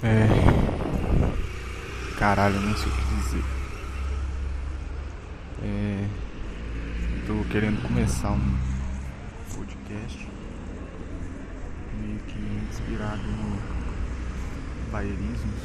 É. Caralho, não sei o que dizer. É. Tô querendo começar um podcast meio que inspirado no baianismos.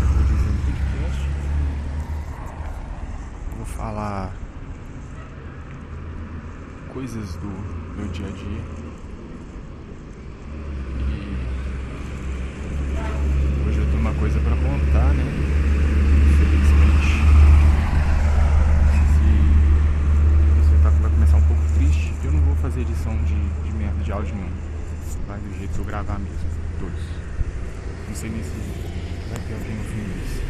Eu vou dizer um podcast. Vou falar coisas do meu dia a dia. uma coisa para contar, né? Infelizmente. Se você tá, vai começar um pouco triste, eu não vou fazer edição de, de merda de áudio nenhum. Vai do jeito que eu gravar mesmo. Todos. Não sei nem se vai ter alguém ouvindo isso.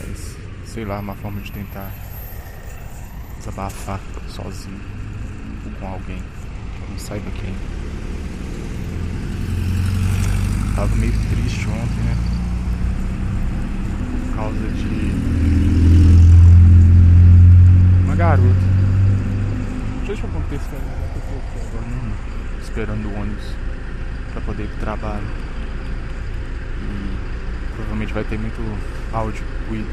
Mas, sei lá, uma forma de tentar desabafar sozinho ou com alguém que eu não saiba quem. Tava meio triste ontem, né? Por causa de uma garota. Deixa eu acontecer né? eu aqui agora esperando o ônibus pra poder ir pro trabalho. E provavelmente vai ter muito áudio ruído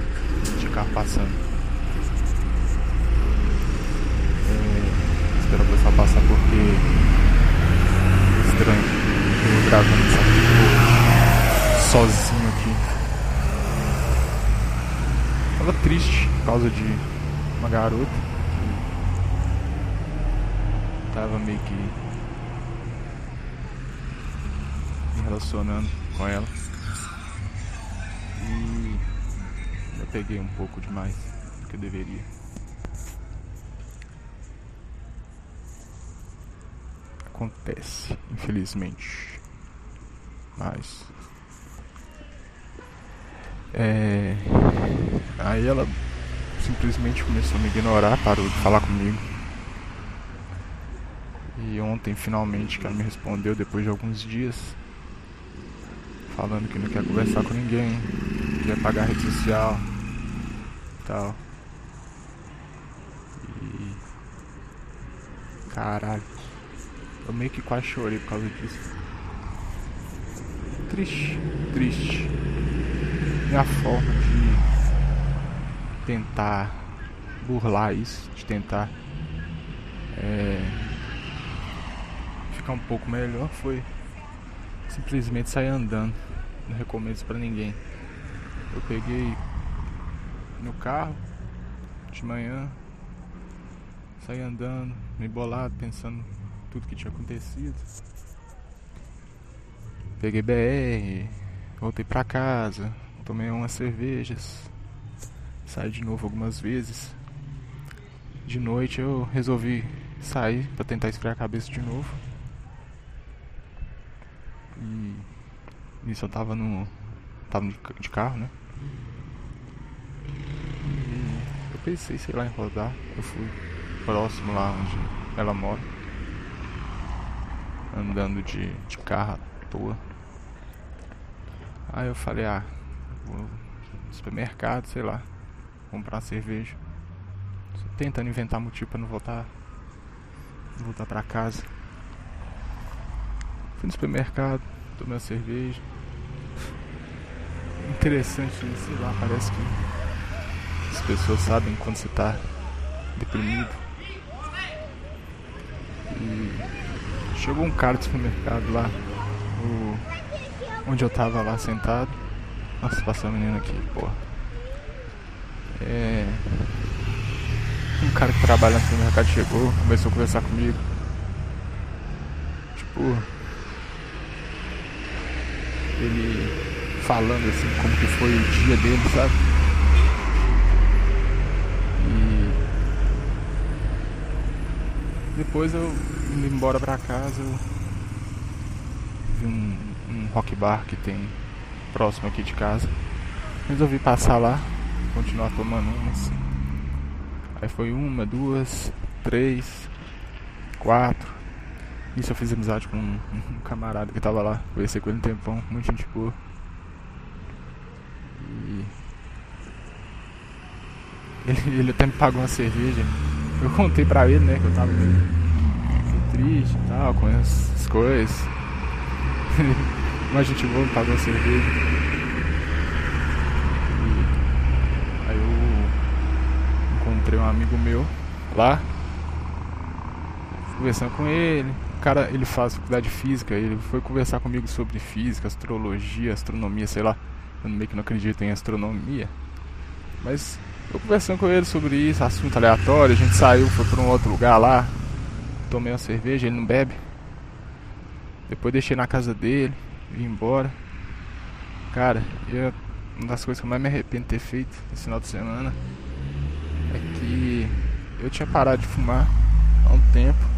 de carro passando. É, espero o pessoal passar porque é estranho eu gravando essa porra sozinho aqui. Tava triste por causa de uma garota que tava meio que me relacionando com ela. E eu peguei um pouco demais do que eu deveria. acontece, infelizmente. Mas. É. Aí ela simplesmente começou a me ignorar, parou de falar comigo. E ontem finalmente que ela me respondeu depois de alguns dias. Falando que não quer conversar com ninguém, quer pagar a rede social tal. E. Caralho. Eu meio que quase chorei por causa disso. Triste, triste. Minha forma de tentar burlar isso, de tentar é, ficar um pouco melhor foi simplesmente sair andando. Não recomendo isso pra ninguém. Eu peguei no carro de manhã, saí andando, me bolado, pensando tudo que tinha acontecido. Peguei BR, voltei pra casa, tomei umas cervejas, saí de novo algumas vezes. De noite eu resolvi sair para tentar esfriar a cabeça de novo. E nisso eu tava no. tava de carro, né? E eu pensei, sei lá, em rodar. Eu fui próximo lá onde ela mora andando de, de carro à toa. Aí eu falei, ah, vou no supermercado, sei lá, comprar cerveja. tentando inventar motivo para não voltar voltar para casa. Fui no supermercado, tomei uma cerveja. Interessante, sei lá, parece que as pessoas sabem quando você tá deprimido. E Chegou um cara do supermercado lá, o, onde eu tava lá sentado. Nossa, passou a menina aqui, porra. É. Um cara que trabalha no supermercado chegou, começou a conversar comigo. Tipo. Ele falando assim como que foi o dia dele, sabe? E depois eu indo embora pra casa, eu vi um, um rock bar que tem próximo aqui de casa. Resolvi passar lá, continuar tomando umas. Aí foi uma, duas, três, quatro. Isso eu fiz amizade com um, camarada que tava lá. Conheci com ele um tempão, muito gente boa. E ele, ele até me pagou uma cerveja. Eu contei pra ele, né, que eu tava meio triste e tal, com essas coisas. Mas a gente boa, pagou a cerveja. Aí eu encontrei um amigo meu lá, conversando com ele. Cara, ele faz faculdade de física, ele foi conversar comigo sobre física, astrologia, astronomia, sei lá. Eu meio que não acredito em astronomia. Mas eu conversando com ele sobre isso, assunto aleatório, a gente saiu, foi pra um outro lugar lá, tomei uma cerveja, ele não bebe. Depois deixei na casa dele, vim embora. Cara, eu, uma das coisas que eu mais me arrependo de ter feito esse final de semana é que eu tinha parado de fumar há um tempo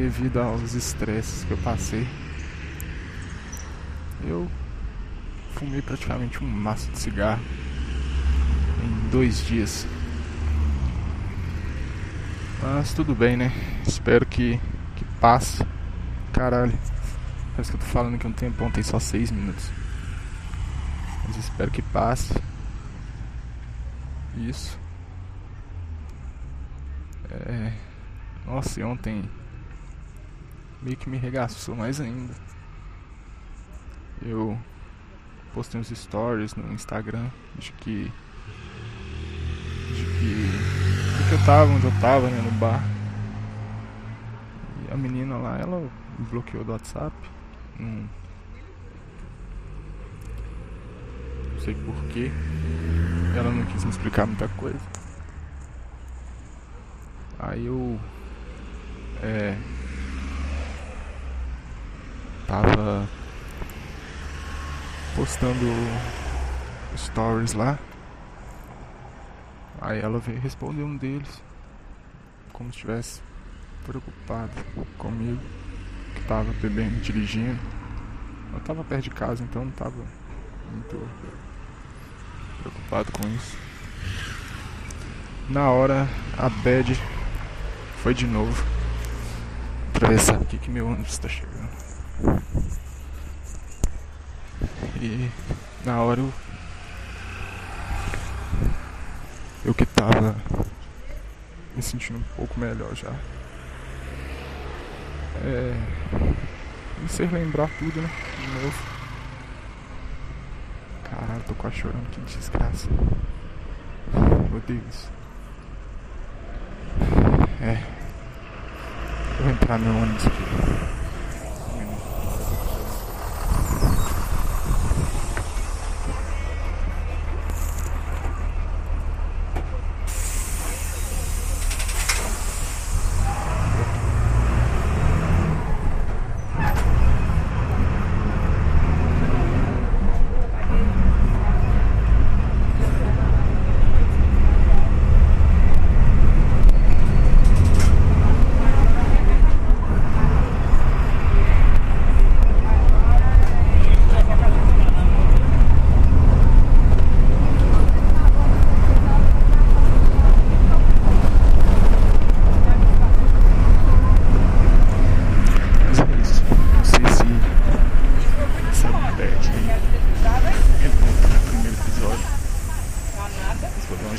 devido aos estresses que eu passei. Eu fumei praticamente um maço de cigarro em dois dias. Mas tudo bem, né? Espero que, que passe. Caralho. Parece que eu tô falando que um tempão tem só seis minutos. Mas espero que passe. Isso. É. Nossa, ontem meio que me regaçou mais ainda. Eu postei uns stories no Instagram de que. de que. de que eu tava onde eu tava, né, no bar. E a menina lá, ela me bloqueou do WhatsApp. Não, não sei porquê. Ela não quis me explicar muita coisa. Aí eu. É. Tava postando stories lá. Aí ela veio responder um deles. Como se estivesse preocupado comigo. Que tava bebendo, dirigindo. Eu tava perto de casa, então não tava muito preocupado com isso. Na hora, a bad foi de novo. Atravessar aqui que meu ônibus está chegando. E na hora eu. Eu que tava me sentindo um pouco melhor já. É. Não sei lembrar tudo, né? De novo. Caralho, tô quase chorando, que desgraça. Odeio isso. É. Eu vou entrar no ônibus aqui. Mas é isso. Não sei se essa bad encontra no primeiro episódio.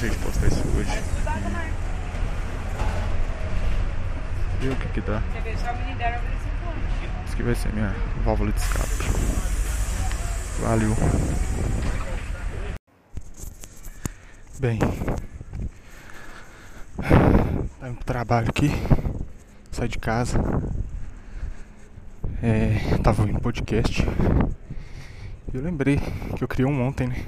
De postar isso hoje. Ver o que que dá. Isso aqui vai ser minha válvula de escape. Valeu. Bem. Tá indo pro trabalho aqui. Saí de casa. É, tava ouvindo podcast. E eu lembrei que eu criei um ontem, né?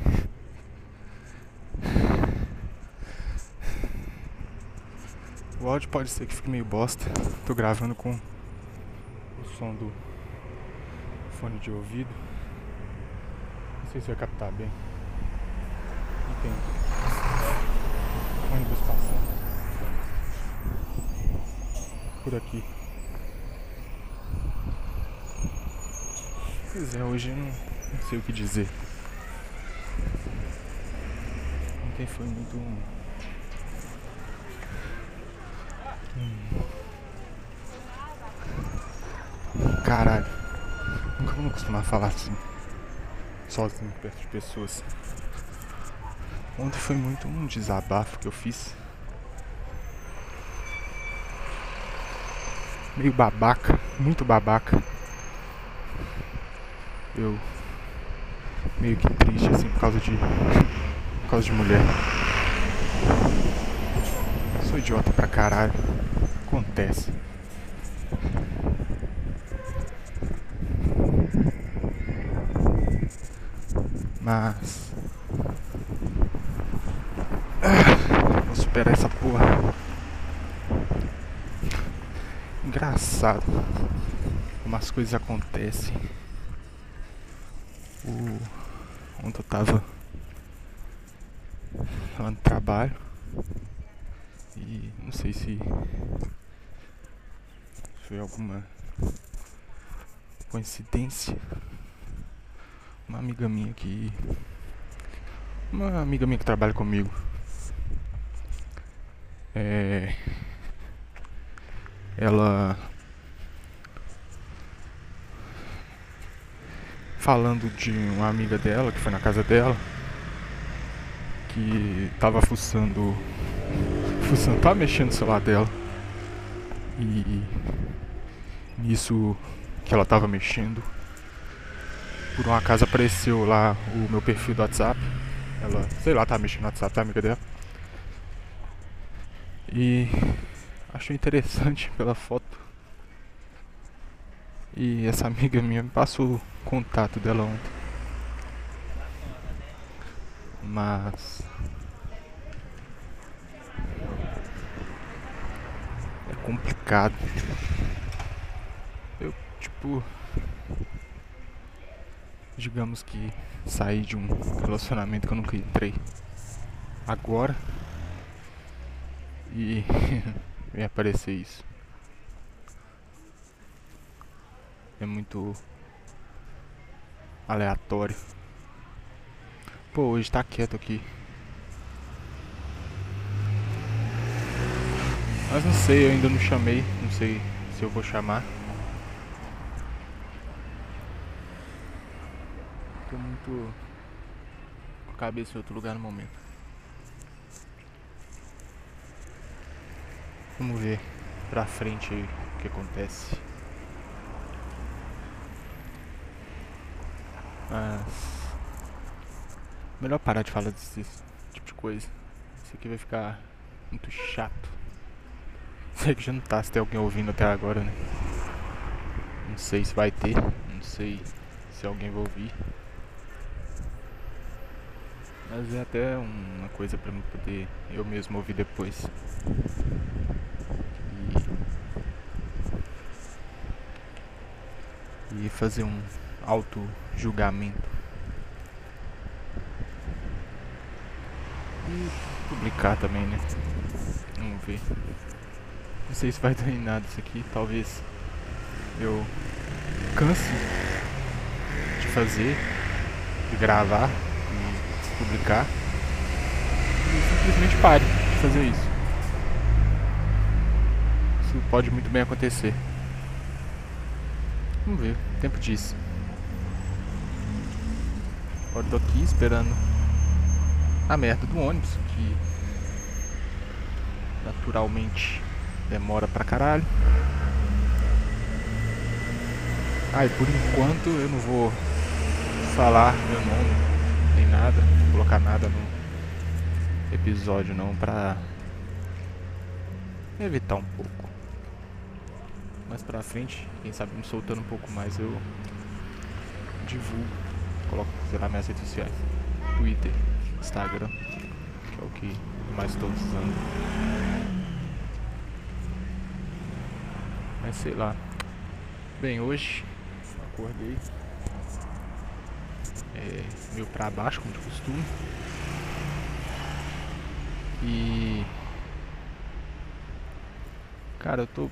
O áudio pode ser que fique meio bosta. Tô gravando com o som do fone de ouvido. Não sei se vai captar bem. E tem ônibus passando por aqui. Pois é, hoje eu não, não sei o que dizer. Ontem foi muito. Hum. Caralho. Nunca vou acostumar a falar assim. Sozinho, perto de pessoas. Ontem foi muito um desabafo que eu fiz. Meio babaca, muito babaca. eu meio que triste assim por causa de por causa de mulher. Sou idiota pra caralho. Acontece. Mas vou superar essa porra. Engraçado como as coisas acontecem. O... Ontem eu tava falando de trabalho e não sei se foi alguma coincidência. Uma amiga minha que. Uma amiga minha que trabalha comigo. É. Ela falando de uma amiga dela que foi na casa dela que tava fuçando fuçando, tava mexendo no celular dela e nisso que ela tava mexendo por um acaso apareceu lá o meu perfil do WhatsApp ela, sei lá, tava mexendo no WhatsApp da amiga dela e achou interessante pela foto e essa amiga minha me passou o contato dela ontem. Mas. É complicado. Eu, tipo. Digamos que saí de um relacionamento que eu nunca entrei. Agora. E. me aparecer isso. é muito aleatório. Pô, hoje tá quieto aqui. Mas não sei, eu ainda não chamei. Não sei se eu vou chamar. Tô muito com a cabeça em outro lugar no momento. Vamos ver pra frente aí o que acontece. Mas. Melhor parar de falar desse tipo de coisa. Isso aqui vai ficar muito chato. Sei que já não tá se tem alguém ouvindo até agora, né? Não sei se vai ter. Não sei se alguém vai ouvir. Mas é até uma coisa mim poder eu mesmo ouvir depois. E, e fazer um auto-julgamento. E publicar também, né? Vamos ver. Não sei se vai dar em nada isso aqui. Talvez eu canse de fazer, de gravar e publicar. E simplesmente pare de fazer isso. Isso pode muito bem acontecer. Vamos ver, o tempo disso. Agora tô aqui esperando a merda do ônibus, que naturalmente demora pra caralho. Ah, e por enquanto eu não vou falar meu nome nada, colocar nada no episódio não pra evitar um pouco. Mais pra frente, quem sabe me soltando um pouco mais eu divulgo coloco, sei lá, minhas redes sociais. Twitter, Instagram, que é o que mais estou usando. Mas sei lá. Bem, hoje acordei é, meio pra baixo, como de costume. E. Cara, eu tô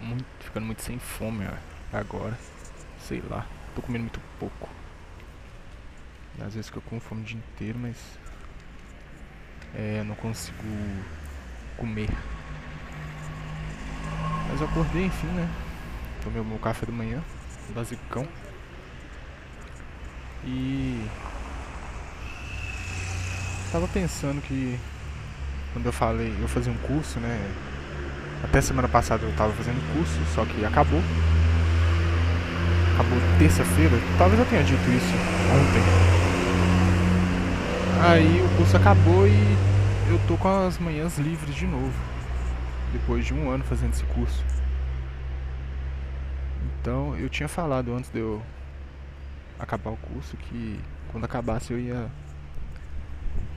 muito, ficando muito sem fome ó, agora. Sei lá, tô comendo muito pouco. Às vezes que eu com fome o dia inteiro, mas é, eu não consigo comer. Mas eu acordei, enfim, né? Tomei o meu café da manhã, basicão. E tava pensando que quando eu falei, eu fazia um curso, né? Até semana passada eu tava fazendo curso, só que acabou. acabou terça-feira. Talvez eu tenha dito isso ontem. Aí o curso acabou e eu tô com as manhãs livres de novo. Depois de um ano fazendo esse curso. Então eu tinha falado antes de eu acabar o curso que quando acabasse eu ia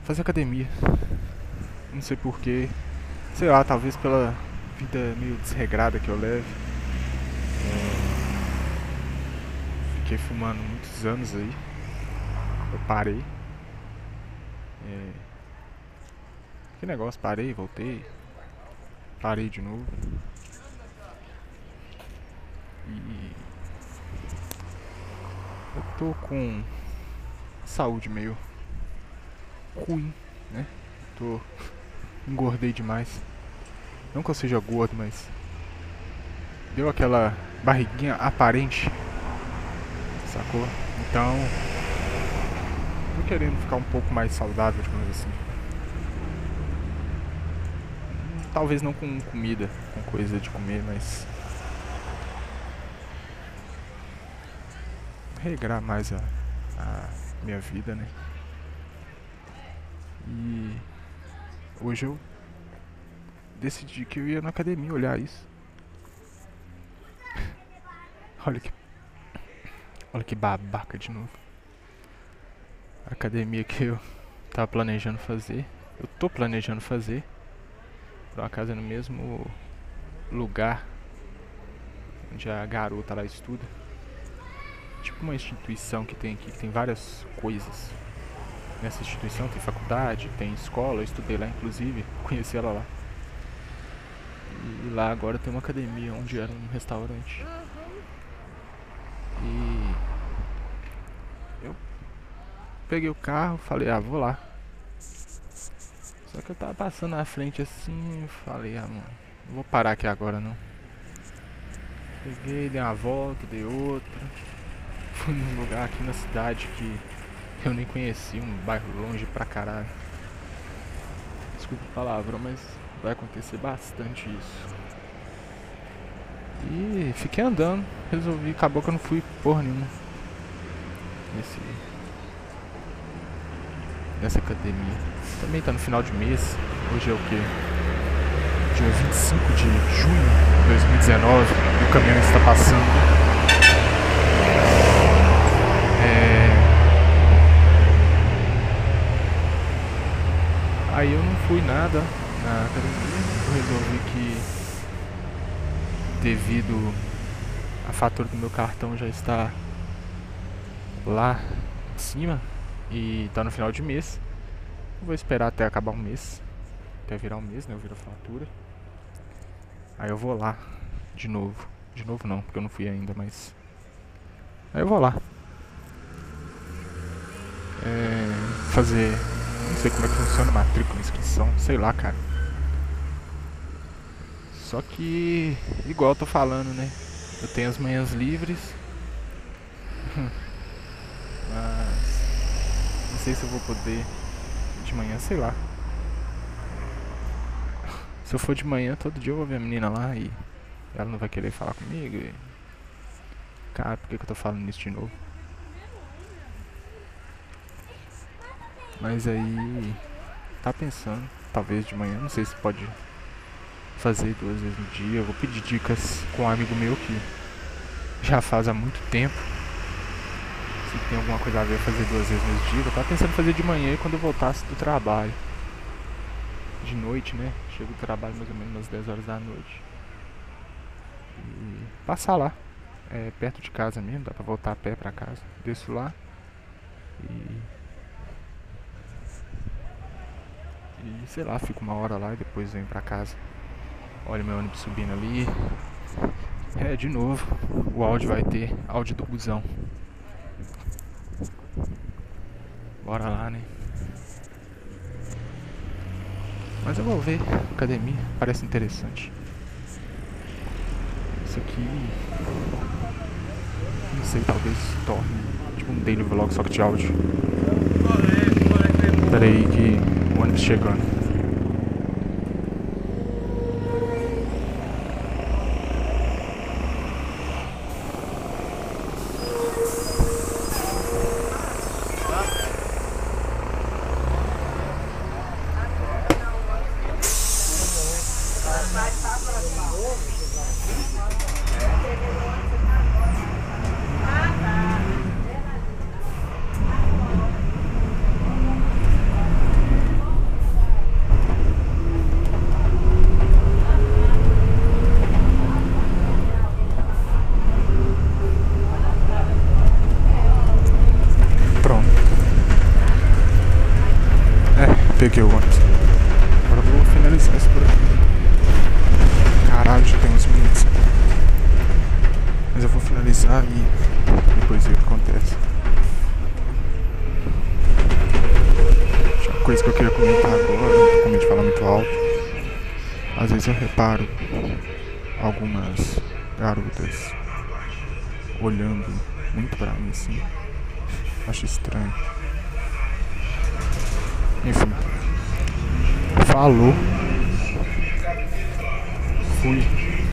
fazer academia. Não sei porquê. Sei lá, talvez pela vida meio desregrada que eu levo. É... Fiquei fumando muitos anos aí. Eu parei. É... Que negócio, parei, voltei. Parei de novo. E eu tô com saúde meio ruim, né? Tô engordei demais. Não que eu seja gordo, mas deu aquela barriguinha aparente. Sacou? Então, tô querendo ficar um pouco mais saudável, digamos assim. Talvez não com comida, com coisa de comer, mas regrar mais a, a minha vida, né? E hoje eu decidi que eu ia na academia olhar isso. olha que. Olha que babaca de novo. A academia que eu tava planejando fazer. Eu tô planejando fazer. Por uma casa no mesmo lugar onde a garota lá estuda. Tipo uma instituição que tem aqui, que tem várias coisas. Nessa instituição tem faculdade, tem escola, eu estudei lá inclusive, conheci ela lá. E lá agora tem uma academia onde era um restaurante. E eu peguei o carro, falei, ah, vou lá. Só que eu tava passando na frente assim, falei, ah, mano, não vou parar aqui agora não. Peguei, dei uma volta, dei outra. Num lugar aqui na cidade que eu nem conheci, um bairro longe pra caralho. Desculpa a palavra, mas vai acontecer bastante isso. E fiquei andando, resolvi, acabou que eu não fui porra nenhuma. Nesse. Nessa academia. Também tá no final de mês. Hoje é o que? Dia 25 de junho de 2019. E o caminhão está passando. Aí eu não fui nada na academia. Eu resolvi que devido a fatura do meu cartão já está lá em cima e está no final de mês. vou esperar até acabar o mês. Até virar um mês, né? Eu viro a fatura. Aí eu vou lá de novo. De novo não, porque eu não fui ainda, mas. Aí eu vou lá. É, fazer. Não sei como é que funciona matrícula, inscrição, sei lá, cara. Só que, igual eu tô falando, né? Eu tenho as manhãs livres. Mas. Não sei se eu vou poder. De manhã, sei lá. Se eu for de manhã, todo dia eu vou ver a menina lá e. Ela não vai querer falar comigo. E... Cara, por que, que eu tô falando isso de novo? Mas aí tá pensando, talvez de manhã, não sei se pode fazer duas vezes no dia. Eu vou pedir dicas com um amigo meu que já faz há muito tempo. Se tem alguma coisa a ver fazer duas vezes no dia. Eu tava pensando em fazer de manhã e quando eu voltasse do trabalho. De noite, né? Chego do trabalho mais ou menos umas 10 horas da noite. E passar lá. É perto de casa mesmo, dá pra voltar a pé pra casa. Desço lá. E E sei lá, fico uma hora lá e depois venho pra casa. Olha meu ônibus subindo ali. É, de novo, o áudio vai ter áudio do busão. Bora lá, né? Mas eu vou ver academia, parece interessante. Isso aqui. Não sei, talvez torne tipo um daily vlog só que de áudio. Pera aí que o ver aqui o ônibus. Agora eu vou finalizar isso por aqui. Caralho, já tem uns minutos. Mas eu vou finalizar e depois ver o que acontece. Tinha uma coisa que eu queria comentar agora, não tô com medo de falar muito alto. Às vezes eu reparo algumas garotas olhando muito pra mim assim. Acho estranho. Enfim. Falou. Fui.